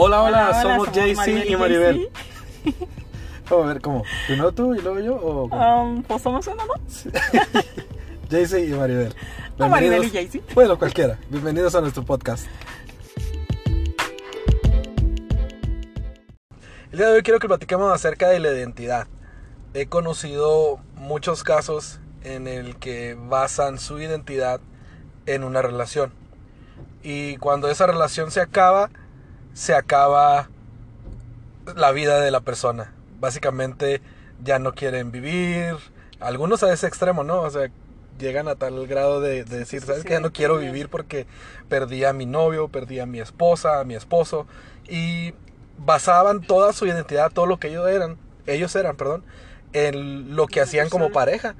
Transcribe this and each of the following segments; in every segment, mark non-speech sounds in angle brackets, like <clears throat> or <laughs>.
Hola, hola, Hola, somos somos Maribel y Maribel. <laughs> Vamos a ver, ¿cómo? ¿Primero tú y luego yo? O cómo? Um, pues somos uno, ¿no? <laughs> JC y Maribel. O Maribel y JC. Bueno, cualquiera. Bienvenidos a nuestro podcast. El día de hoy quiero que platiquemos acerca de la identidad. He conocido muchos casos en el que basan su identidad en una relación. Y cuando esa relación se acaba, se acaba la vida de la persona. Básicamente ya no quieren vivir. Algunos a ese extremo, ¿no? O sea, llegan a tal grado de, de decir, ¿sabes sí, qué? Ya no quiero vivir porque perdí a mi novio, perdí a mi esposa, a mi esposo. Y basaban toda su identidad, todo lo que ellos eran, ellos eran, perdón, en lo que hacían como pareja.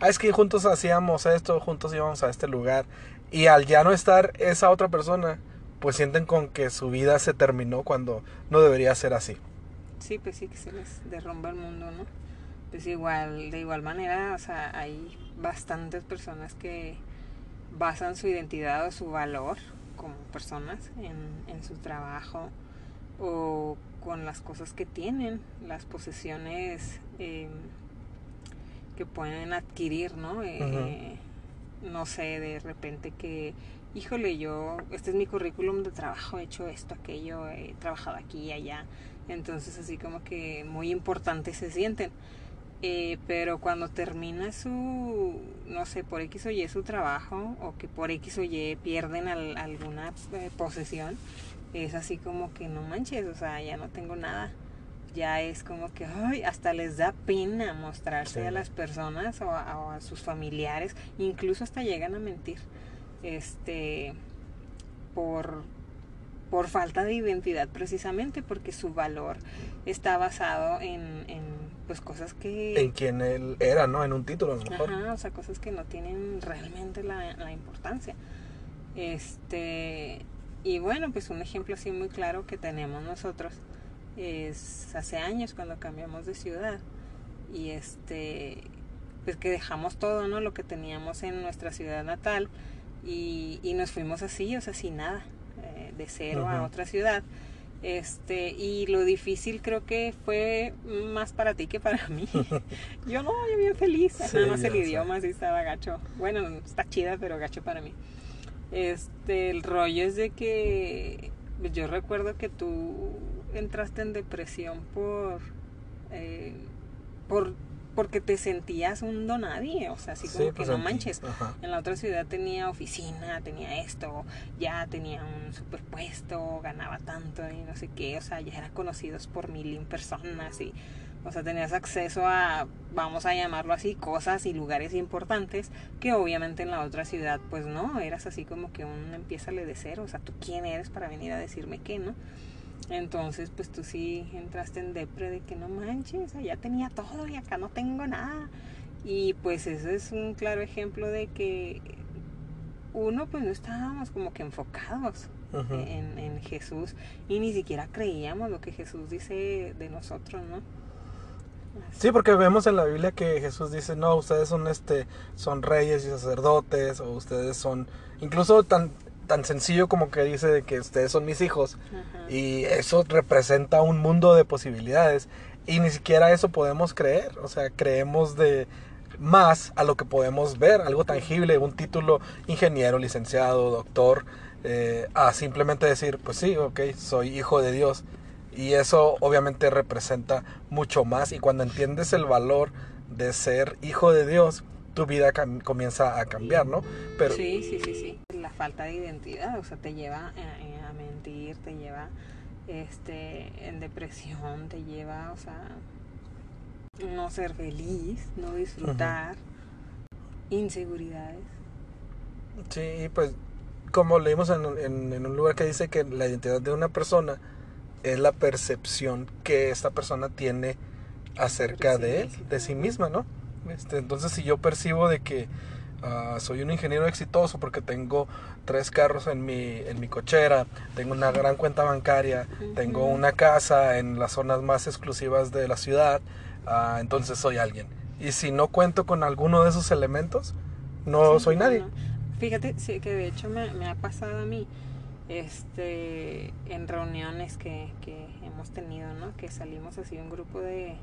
Ah, es que juntos hacíamos esto, juntos íbamos a este lugar. Y al ya no estar esa otra persona, pues sienten con que su vida se terminó cuando no debería ser así. Sí, pues sí, que se les derrumba el mundo, ¿no? Pues igual, de igual manera, o sea, hay bastantes personas que basan su identidad o su valor como personas en, en su trabajo o con las cosas que tienen, las posesiones eh, que pueden adquirir, ¿no? Eh, No sé, de repente que, híjole, yo, este es mi currículum de trabajo, he hecho esto, aquello, he trabajado aquí y allá. Entonces así como que muy importantes se sienten. Eh, pero cuando termina su, no sé, por X o Y su trabajo, o que por X o Y pierden al- alguna eh, posesión, es así como que no manches, o sea, ya no tengo nada. Ya es como que, ay, hasta les da pena mostrarse Sí. a las personas o a, o a sus familiares, incluso hasta llegan a mentir, este, por, por falta de identidad precisamente, porque su valor está basado en, en pues cosas que... En quien él era, ¿no? En un título a lo mejor. Ajá, o sea, cosas que no tienen realmente la, la importancia. Este, y bueno, pues un ejemplo así muy claro que tenemos nosotros es hace años cuando cambiamos de ciudad y este, pues que dejamos todo, ¿no? Lo que teníamos en nuestra ciudad natal y, y nos fuimos así, o sea, sin nada, eh, de cero a otra ciudad. Este, y lo difícil creo que fue más para ti que para <laughs> mí. <laughs> Yo no, yo bien feliz. Sí, Nada más el sé. idioma sí estaba gacho. Bueno, está chida, pero gacho para mí. Este, el rollo es de que pues, yo recuerdo que tú entraste en depresión por eh, por porque te sentías un donadie, o sea, así como Sí, que pues, no manches. Ajá. En la otra ciudad tenía oficina, tenía esto, ya tenía un superpuesto, ganaba tanto y no sé qué, o sea, ya era conocidos por mil personas y, o sea, tenías acceso a, vamos a llamarlo así, cosas y lugares importantes que obviamente en la otra ciudad, pues no, eras así como que un empiézale de cero, o sea, tú quién eres para venir a decirme qué, ¿no? Entonces, pues tú sí entraste en depre de que no manches, allá tenía todo y acá no tengo nada. Y pues ese es un claro ejemplo de que uno pues no estábamos como que enfocados en Jesús y ni siquiera creíamos lo que Jesús dice de nosotros, ¿no? Sí, porque vemos en la Biblia que Jesús dice, no, ustedes son este, son reyes y sacerdotes, o ustedes son, incluso tan, tan sencillo como que dice de que ustedes son mis hijos, Ajá. y eso representa un mundo de posibilidades, y ni siquiera eso podemos creer, o sea, creemos de más a lo que podemos ver, algo tangible, un título ingeniero, licenciado, doctor, eh, a simplemente decir, pues sí, ok, soy hijo de Dios. Y eso obviamente representa mucho más. Y cuando entiendes el valor de ser hijo de Dios, tu vida comienza a cambiar, ¿no? Pero Sí, sí, sí, sí. La falta de identidad, o sea, te lleva a, a mentir, te lleva este en depresión, te lleva, o sea, no ser feliz, no disfrutar, inseguridades. sí, pues como leímos en, en- en un lugar que dice que la identidad de una persona es la percepción que esta persona tiene acerca sí de él, misma. de sí misma, ¿no? Este, entonces si yo percibo de que ah, soy un ingeniero exitoso porque tengo tres carros en mi, en mi cochera, tengo una gran cuenta bancaria, tengo una casa en las zonas más exclusivas de la ciudad, ah, entonces soy alguien. Y si no cuento con alguno de esos elementos, no Sí, soy nadie. no. Fíjate sí, que de hecho me, me ha pasado a mí. este en reuniones que, que hemos tenido, ¿no? Que salimos así un grupo de,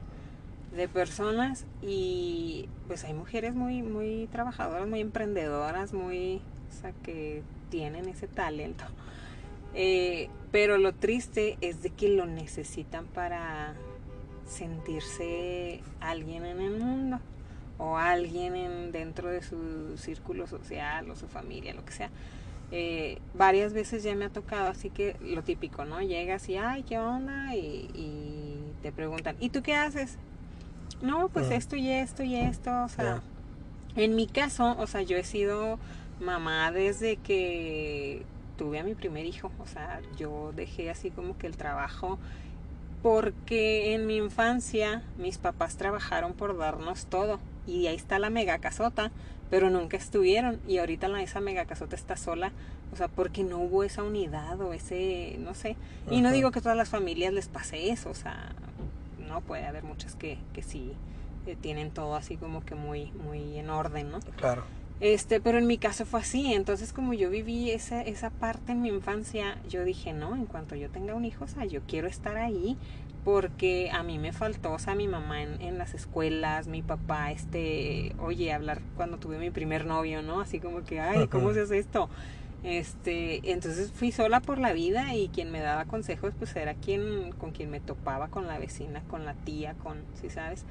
de personas y pues hay mujeres muy muy trabajadoras, muy emprendedoras, muy o sea que tienen ese talento. Eh, pero lo triste es de que lo necesitan para sentirse alguien en el mundo o alguien en, dentro de su círculo social o su familia, lo que sea. Eh, varias veces ya me ha tocado, así que lo típico, ¿no? Llegas y, ay, ¿qué onda? Y, y te preguntan, ¿y tú qué haces? No, pues esto y esto y esto, o sea, en mi caso, o sea, yo he sido mamá desde que tuve a mi primer hijo, o sea, yo dejé así como que el trabajo porque en mi infancia mis papás trabajaron por darnos todo y ahí está la mega casota, pero nunca estuvieron y ahorita la, esa mega casota está sola, o sea, porque no hubo esa unidad o ese, no sé, y no digo que todas las familias les pase eso, o sea, no puede haber muchas que, que sí eh, tienen todo así como que muy, muy en orden, ¿no? Claro. Este, pero en mi caso fue así, entonces como yo viví esa, esa parte en mi infancia, yo dije, no, en cuanto yo tenga un hijo, o sea, yo quiero estar ahí porque a mí me faltó, o sea, mi mamá en, en las escuelas, mi papá, este, oye, hablar cuando tuve mi primer novio, ¿no? Así como que, ay, ¿cómo se hace esto? Este, entonces fui sola por la vida y quien me daba consejos pues era quien, con quien me topaba, con la vecina, con la tía, con, si sabes,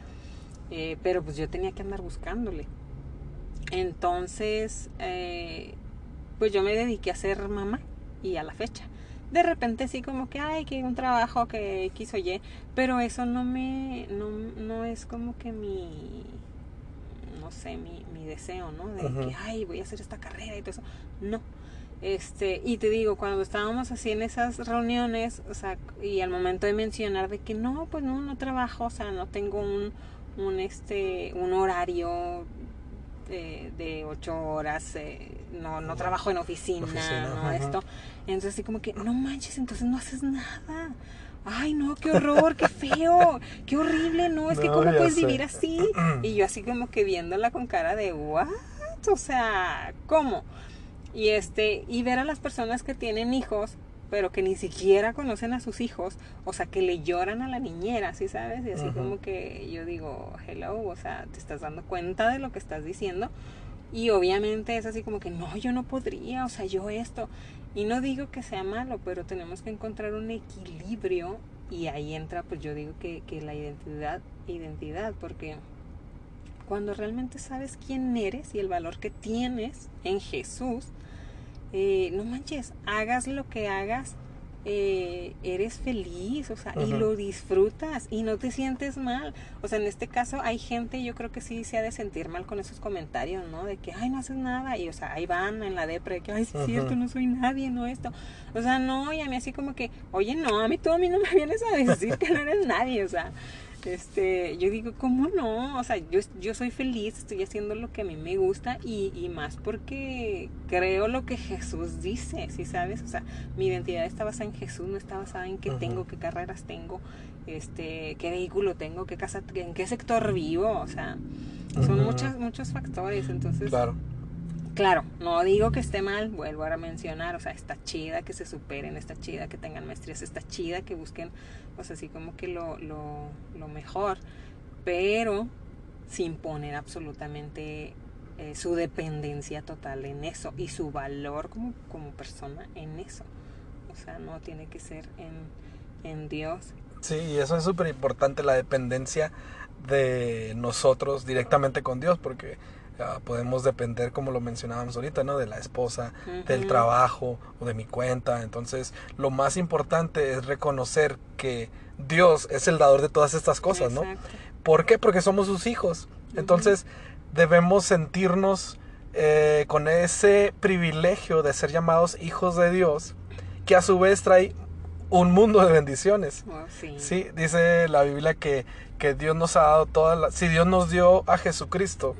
eh, pero pues yo tenía que andar buscándole. Entonces, eh, pues yo me dediqué a ser mamá y a la fecha. De repente sí como que, ay, que un trabajo que quiso Y, pero eso no me, no, no es como que mi, no sé, mi, mi deseo, ¿no? De que, ay, voy a hacer esta carrera y todo eso. No. Este, y te digo, cuando estábamos así en esas reuniones, o sea, y al momento de mencionar de que no, pues no, no trabajo, o sea, no tengo un, un, este, un horario de, ocho horas, eh, no, no trabajo en oficina, no esto. Entonces así como que, no manches, entonces no haces nada. Ay, no, qué horror, qué feo, qué horrible, no, es que cómo puedes vivir así. <clears throat> Y yo así como que viéndola con cara de, what? O sea, ¿cómo? Y este, y ver a las personas que tienen hijos pero que ni siquiera conocen a sus hijos, o sea, que le lloran a la niñera, ¿sí sabes? Y así como que yo digo, hello, o sea, te estás dando cuenta de lo que estás diciendo. Y obviamente es así como que no, yo no podría, o sea, yo esto. Y no digo que sea malo, pero tenemos que encontrar un equilibrio y ahí entra, pues yo digo que, que la identidad, identidad, porque cuando realmente sabes quién eres y el valor que tienes en Jesús, eh, no manches, hagas lo que hagas, eh, eres feliz, o sea, y lo disfrutas y no te sientes mal. O sea, en este caso hay gente, yo creo que sí se ha de sentir mal con esos comentarios, ¿no? De que, ay, no haces nada, y o sea, ahí van en la depre, de que, ay, sí es cierto, no soy nadie, no esto. O sea, no, y a mí así como que, oye, no, a mí tú a mí no me <laughs> vienes a decir que no eres nadie, o sea, este, yo digo, ¿cómo no? O sea, yo, yo soy feliz, estoy haciendo lo que a mí me gusta y, y más porque creo lo que Jesús dice, ¿sí sabes? O sea, mi identidad está basada en Jesús, no está basada en qué tengo, qué carreras tengo, este, qué vehículo tengo, qué casa, en qué sector vivo, o sea, son muchos, muchos factores, entonces... Claro. Claro, no digo que esté mal, vuelvo a mencionar, o sea, está chida que se superen, está chida que tengan maestrías, está chida que busquen, sea, así como que lo, lo, lo mejor, pero sin poner absolutamente eh, su dependencia total en eso y su valor como, como persona en eso. O sea, no tiene que ser en, en Dios. Sí, y eso es súper importante, la dependencia de nosotros directamente con Dios, porque podemos depender, como lo mencionábamos ahorita, ¿no? De la esposa, del trabajo o de mi cuenta. Entonces, lo más importante es reconocer que Dios es el dador de todas estas cosas, ¿no? ¿Por qué? Porque somos sus hijos. Entonces, debemos sentirnos eh, con ese privilegio de ser llamados hijos de Dios, que a su vez trae un mundo de bendiciones. Oh, sí. sí. dice la Biblia que, que Dios nos ha dado todas las... Si Dios nos dio a Jesucristo,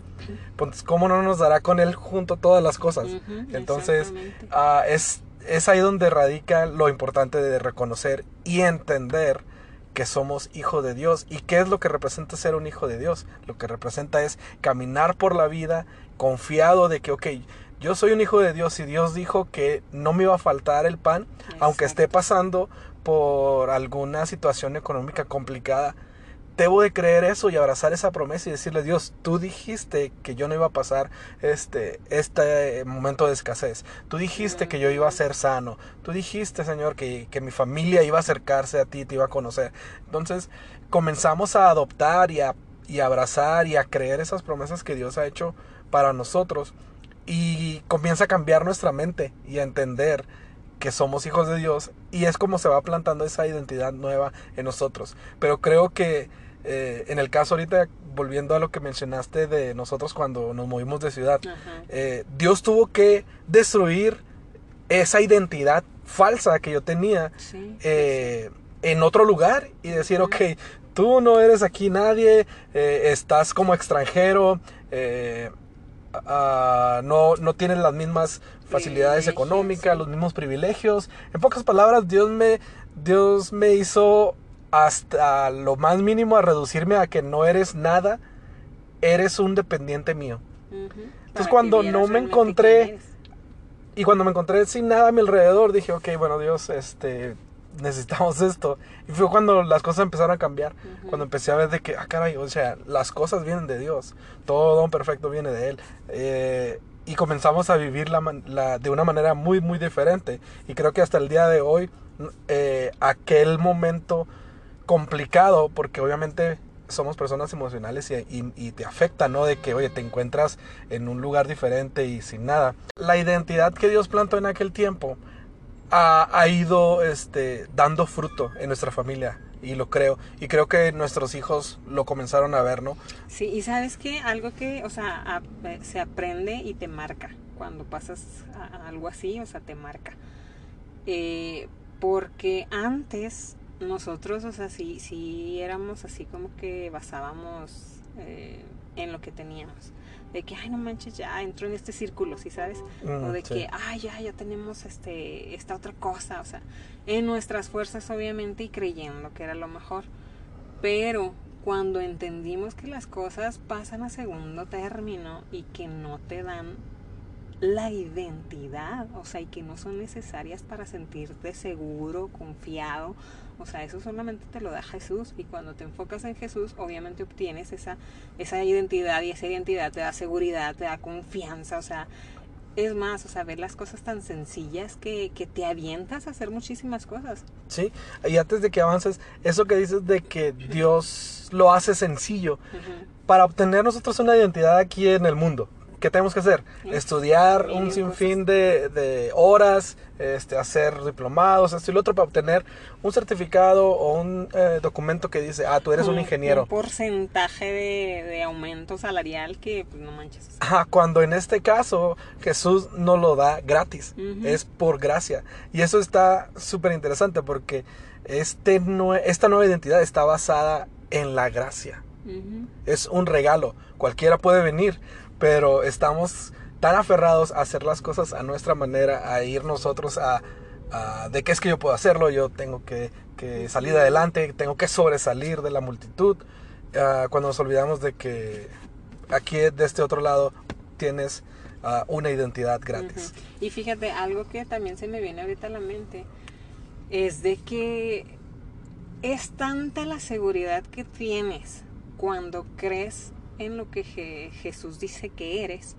pues ¿cómo no nos dará con Él junto todas las cosas? Entonces, uh, es, es ahí donde radica lo importante de reconocer y entender que somos hijos de Dios. ¿Y qué es lo que representa ser un hijo de Dios? Lo que representa es caminar por la vida confiado de que, ok, yo soy un hijo de Dios y Dios dijo que no me iba a faltar el pan, aunque esté pasando por alguna situación económica complicada. Debo de creer eso y abrazar esa promesa y decirle, Dios, tú dijiste que yo no iba a pasar este, este momento de escasez. Tú dijiste que yo iba a ser sano. Tú dijiste, Señor, que, que mi familia iba a acercarse a ti, te iba a conocer. Entonces comenzamos a adoptar y a, y abrazar y a creer esas promesas que Dios ha hecho para nosotros. Y comienza a cambiar nuestra mente y a entender que somos hijos de Dios y es como se va plantando esa identidad nueva en nosotros. Pero creo que eh, en el caso ahorita, volviendo a lo que mencionaste de nosotros cuando nos movimos de ciudad, eh, Dios tuvo que destruir esa identidad falsa que yo tenía eh, en otro lugar y decir, ok, tú no eres aquí nadie, estás como extranjero, no, no tienes las mismas facilidades económicas, los mismos privilegios. En pocas palabras, Dios me, Dios me hizo hasta lo más mínimo a reducirme a que no eres nada, eres un dependiente mío. Entonces cuando no me encontré y cuando me encontré sin nada a mi alrededor, dije, ok, bueno Dios, este, necesitamos <laughs> esto. Y fue cuando las cosas empezaron a cambiar, cuando empecé a ver de que, ah, caray, o sea, las cosas vienen de Dios, todo don perfecto viene de Él. Eh, y comenzamos a vivir la, de una manera muy, muy diferente. Y creo que hasta el día de hoy, eh, aquel momento complicado, porque obviamente somos personas emocionales y, te afecta, ¿no? De que, oye, te encuentras en un lugar diferente y sin nada. La identidad que Dios plantó en aquel tiempo ha, ido este, dando fruto en nuestra familia y lo creo. Y creo que nuestros hijos lo comenzaron a ver, ¿no? Sí, y sabes que algo que, o sea, eh, se aprende y te marca cuando pasas algo así, o sea, te marca. Eh, porque antes nosotros, o sea, sí, sí éramos así como que basábamos eh, en lo que teníamos de que, ay, no manches, ya entro en este círculo, ¿sí sabes? Mm, o de que, ay, ya, ya tenemos este, esta otra cosa, o sea, en nuestras fuerzas obviamente y creyendo que era lo mejor. Pero cuando entendimos que las cosas pasan a segundo término y que no te dan la identidad, o sea, y que no son necesarias para sentirte seguro, confiado, o sea, eso solamente te lo da Jesús y cuando te enfocas en Jesús, obviamente obtienes esa, esa identidad y esa identidad te da seguridad, te da confianza, o sea, es más, o sea, ver las cosas tan sencillas que, que, te avientas a hacer muchísimas cosas. Sí, y antes de que avances, eso que dices de que Dios lo hace sencillo, para obtener nosotros una identidad aquí en el mundo, ¿qué tenemos que hacer? Estudiar un sinfín de, de, horas, este, hacer diplomados, esto y lo otro, para obtener un certificado o un eh, documento que dice, ah, tú eres un, ingeniero. Un porcentaje de, de, aumento salarial que, pues, no manches. Ajá, cuando en este caso Jesús no lo da gratis, es por gracia. Y eso está súper interesante porque este, esta nueva identidad está basada en la gracia. Es un regalo, cualquiera puede venir, pero estamos tan aferrados a hacer las cosas a nuestra manera, a ir nosotros a, de qué es que yo puedo hacerlo, yo tengo que, salir adelante, tengo que sobresalir de la multitud, ah, cuando nos olvidamos de que aquí de este otro lado tienes ah, una identidad gratis. Y fíjate, algo que también se me viene ahorita a la mente es de que es tanta la seguridad que tienes cuando crees en lo que Jesús dice que eres.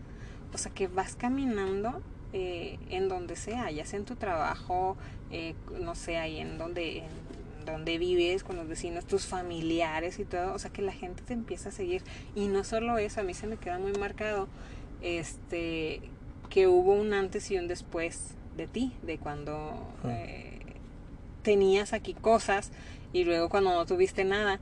O sea, que vas caminando eh, en donde sea, ya sea en tu trabajo, eh, no sé, ahí en donde, en donde vives, con los vecinos, tus familiares y todo. O sea, que la gente te empieza a seguir. Y no solo eso, a mí se me queda muy marcado este que hubo un antes y un después de ti, de cuando eh, tenías aquí cosas y luego cuando no tuviste nada.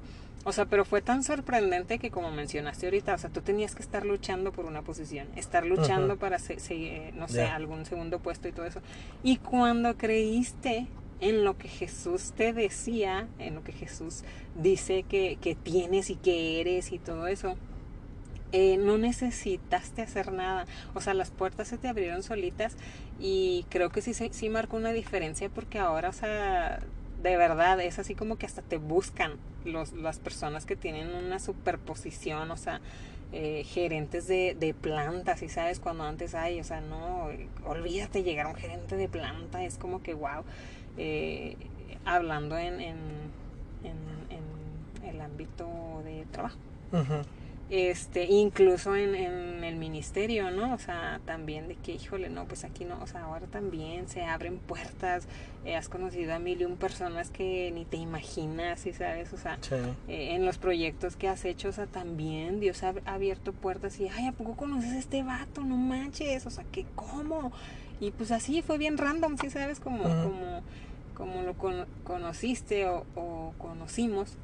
O sea, pero fue tan sorprendente que como mencionaste ahorita, o sea, tú tenías que estar luchando por una posición, estar luchando para, se, no sé, algún segundo puesto y todo eso. Y cuando creíste en lo que Jesús te decía, en lo que Jesús dice que, que tienes y que eres y todo eso, eh, no necesitaste hacer nada. O sea, las puertas se te abrieron solitas y creo que sí, sí marcó una diferencia porque ahora, o sea, de verdad es así como que hasta te buscan los, las personas que tienen una superposición, o sea, eh, gerentes de, de plantas, y sabes, cuando antes hay, o sea, no, olvídate llegar a un gerente de planta, es como que, wow, eh, hablando en, en, en, en, el ámbito de trabajo. Este, incluso en, en el ministerio, ¿no? O sea, también de que, híjole, no, pues aquí no, o sea, ahora también se abren puertas, eh, has conocido a mil y un personas que ni te imaginas, ¿sí sabes? O sea, Sí. eh, en los proyectos que has hecho, o sea, también Dios ha ha abierto puertas y, ay, ¿a poco conoces a este vato? No manches, o sea, que cómo? Y pues así fue bien random, ¿sí sabes? Como, como, como lo cono- conociste o, o conocimos.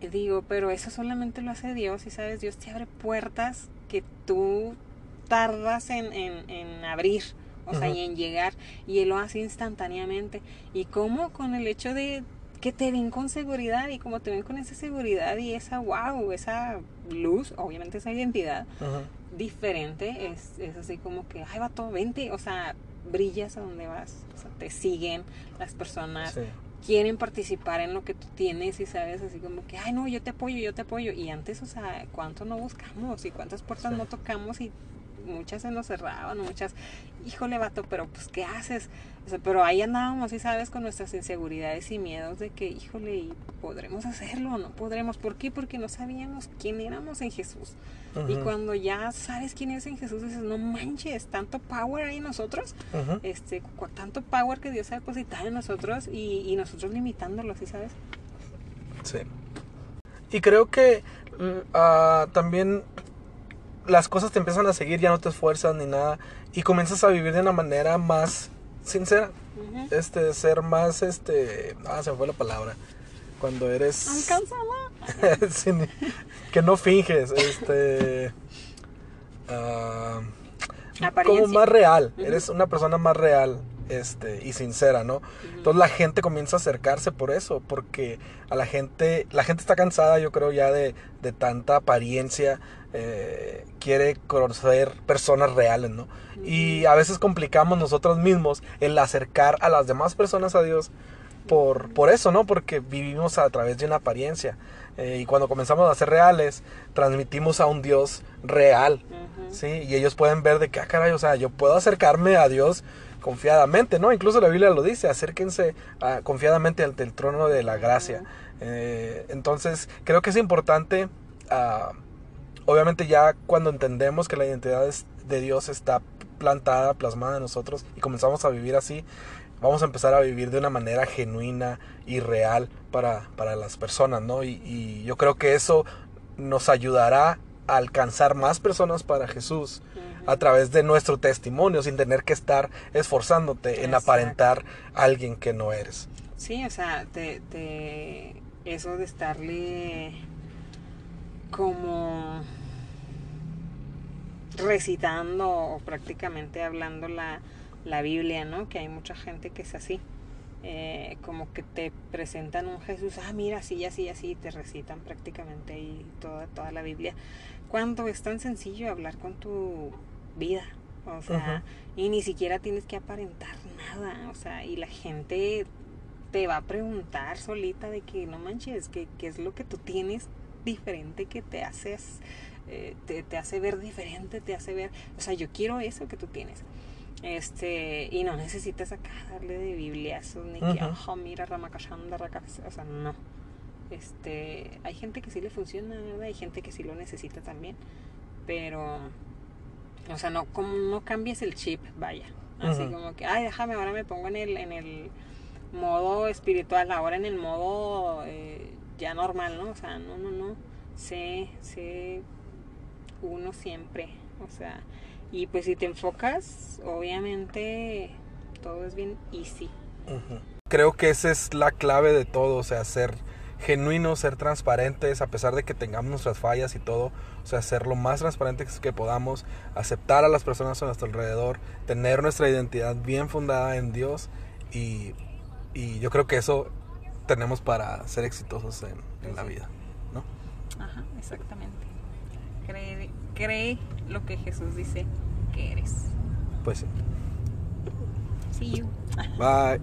Digo, pero eso solamente lo hace Dios, y sabes, Dios te abre puertas que tú tardas en, en, en abrir, o sea, y en llegar, y Él lo hace instantáneamente. ¿Y cómo? Con el hecho de que te ven con seguridad, y como te ven con esa seguridad y esa wow, esa luz, obviamente esa identidad diferente, es, es así como que, ay, vato, vente, o sea, brillas a donde vas, o sea, te siguen las personas, Sí. Quieren participar en lo que tú tienes y sabes así como que, ay no, yo te apoyo, yo te apoyo. Y antes, o sea, ¿cuánto no buscamos y cuántas puertas Sí. no tocamos y muchas se nos cerraban, muchas, híjole vato, pero pues ¿qué haces? O sea, pero ahí andábamos, y sabes, con nuestras inseguridades y miedos de que, híjole, ¿y ¿podremos hacerlo o no podremos? ¿Por qué? Porque no sabíamos quién éramos en Jesús. Y cuando ya sabes quién eres en Jesús, dices, no manches, tanto power hay en nosotros este, tanto power que Dios ha depositado en nosotros y, y nosotros limitándolo, ¿sí sabes? Sí. Y creo que ah, también las cosas te empiezan a seguir, ya no te esfuerzas ni nada. Y comienzas a vivir de una manera más sincera. Este, ser más, este... Ah, se me fue la palabra. Cuando eres... Alcánzala. <laughs> Ni- que no finges, este... ah, como más real, eres una persona más real este, y sincera, ¿no? Entonces la gente comienza a acercarse por eso, porque a la gente, la gente está cansada, yo creo, ya de, de tanta apariencia, eh, quiere conocer personas reales, ¿no? Y a veces complicamos nosotros mismos el acercar a las demás personas a Dios por, por eso, ¿no? Porque vivimos a través de una apariencia. Eh, y cuando comenzamos a ser reales, transmitimos a un Dios real. ¿sí? Y ellos pueden ver de que, ah, caray, o sea, yo puedo acercarme a Dios confiadamente, ¿no? Incluso la Biblia lo dice, acérquense ah, confiadamente ante el trono de la gracia. Eh, entonces, creo que es importante, ah, obviamente ya cuando entendemos que la identidad de Dios está plantada, plasmada en nosotros y comenzamos a vivir así, vamos a empezar a vivir de una manera genuina y real para, para las personas, ¿no? Y, y yo creo que eso nos ayudará a alcanzar más personas para Jesús a través de nuestro testimonio sin tener que estar esforzándote en aparentar a alguien que no eres. Sí, o sea, te, te- eso de estarle como recitando o prácticamente hablando la, la Biblia, ¿no? Que hay mucha gente que es así. Eh, como que te presentan un Jesús, ah, mira, así, así, así, y te recitan prácticamente ahí toda, toda la Biblia. Cuando es tan sencillo hablar con tu vida, o sea, y ni siquiera tienes que aparentar nada, o sea, y la gente te va a preguntar solita de que no manches, que qué es lo que tú tienes diferente que te haces, eh, te, te hace ver diferente, te hace ver, o sea, yo quiero eso que tú tienes. Este, y no necesitas acá darle de bibliazos ni que, oh, mira, Ramakashanda, Raka", o sea, no. Este, hay gente que sí le funciona, ¿verdad? Hay gente que sí lo necesita también, pero, o sea, no, como no cambies el chip, vaya. Así como que, ay, déjame, ahora me pongo en el, en el modo espiritual, ahora en el modo eh, ya normal, ¿no? O sea, no, no, no. Sé, sé uno siempre. O sea, y pues si te enfocas, obviamente todo es bien easy. Creo que esa es la clave de todo, o sea, ser genuinos, ser transparentes, a pesar de que tengamos nuestras fallas y todo, o sea, ser lo más transparentes que podamos, aceptar a las personas a nuestro alrededor, tener nuestra identidad bien fundada en Dios y, y yo creo que eso tenemos para ser exitosos en, en la vida, ¿no? Ajá, exactamente. Cree, cree lo que Jesús dice que eres. Pues sí. See you. Bye.